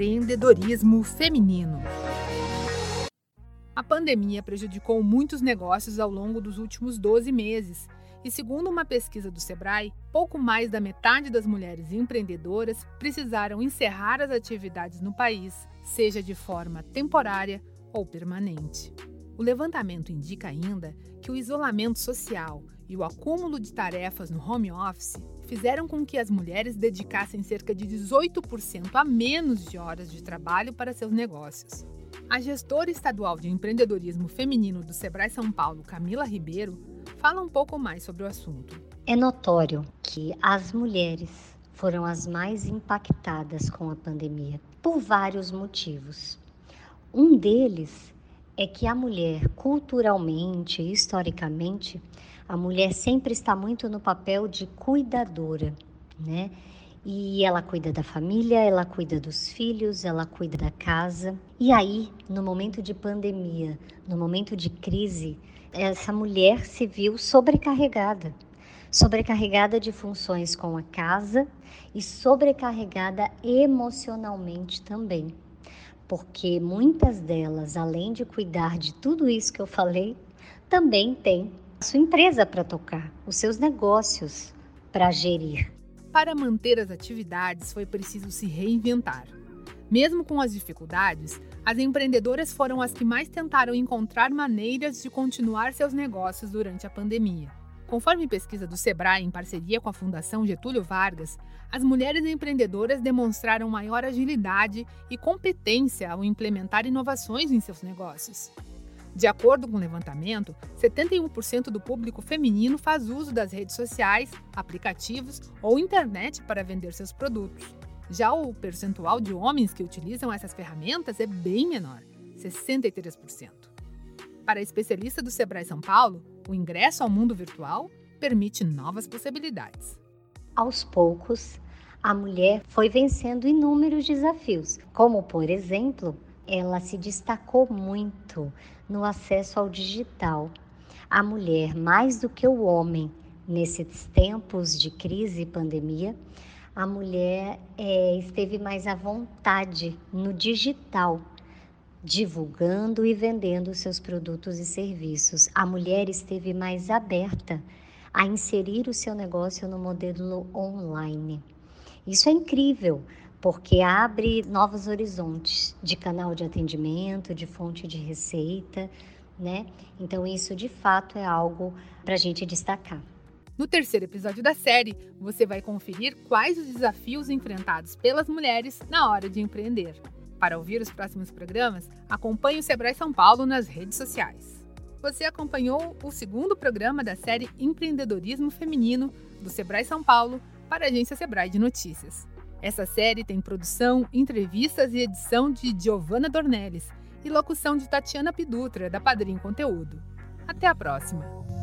Empreendedorismo feminino. A pandemia prejudicou muitos negócios ao longo dos últimos 12 meses. E segundo uma pesquisa do Sebrae, pouco mais da metade das mulheres empreendedoras precisaram encerrar as atividades no país, seja de forma temporária ou permanente. O levantamento indica ainda que o isolamento social e o acúmulo de tarefas no home office fizeram com que as mulheres dedicassem cerca de 18% a menos de horas de trabalho para seus negócios. A gestora estadual de empreendedorismo feminino do Sebrae São Paulo, Camila Ribeiro, fala um pouco mais sobre o assunto. É notório que as mulheres foram as mais impactadas com a pandemia por vários motivos. Um deles é que a mulher, culturalmente, historicamente, a mulher sempre está muito no papel de cuidadora, né? E ela cuida da família, ela cuida dos filhos, ela cuida da casa. E aí, no momento de pandemia, no momento de crise, essa mulher se viu sobrecarregada. Sobrecarregada de funções com a casa e sobrecarregada emocionalmente também porque muitas delas, além de cuidar de tudo isso que eu falei, também têm a sua empresa para tocar, os seus negócios para gerir. Para manter as atividades, foi preciso se reinventar. Mesmo com as dificuldades, as empreendedoras foram as que mais tentaram encontrar maneiras de continuar seus negócios durante a pandemia. Conforme pesquisa do Sebrae em parceria com a Fundação Getúlio Vargas, as mulheres empreendedoras demonstraram maior agilidade e competência ao implementar inovações em seus negócios. De acordo com o levantamento, 71% do público feminino faz uso das redes sociais, aplicativos ou internet para vender seus produtos. Já o percentual de homens que utilizam essas ferramentas é bem menor, 63%. Para a especialista do Sebrae São Paulo, o ingresso ao mundo virtual permite novas possibilidades. Aos poucos, a mulher foi vencendo inúmeros desafios, como, por exemplo, ela se destacou muito no acesso ao digital. A mulher, mais do que o homem, nesses tempos de crise e pandemia, a mulher é, esteve mais à vontade no digital divulgando e vendendo seus produtos e serviços. A mulher esteve mais aberta a inserir o seu negócio no modelo online. Isso é incrível, porque abre novos horizontes de canal de atendimento, de fonte de receita, né? Então, isso de fato é algo para a gente destacar. No terceiro episódio da série, você vai conferir quais os desafios enfrentados pelas mulheres na hora de empreender. Para ouvir os próximos programas, acompanhe o Sebrae São Paulo nas redes sociais. Você acompanhou o segundo programa da série Empreendedorismo Feminino do Sebrae São Paulo para a agência Sebrae de Notícias. Essa série tem produção, entrevistas e edição de Giovanna Dornelles e locução de Tatiana Pidutra, da Padrim Conteúdo. Até a próxima!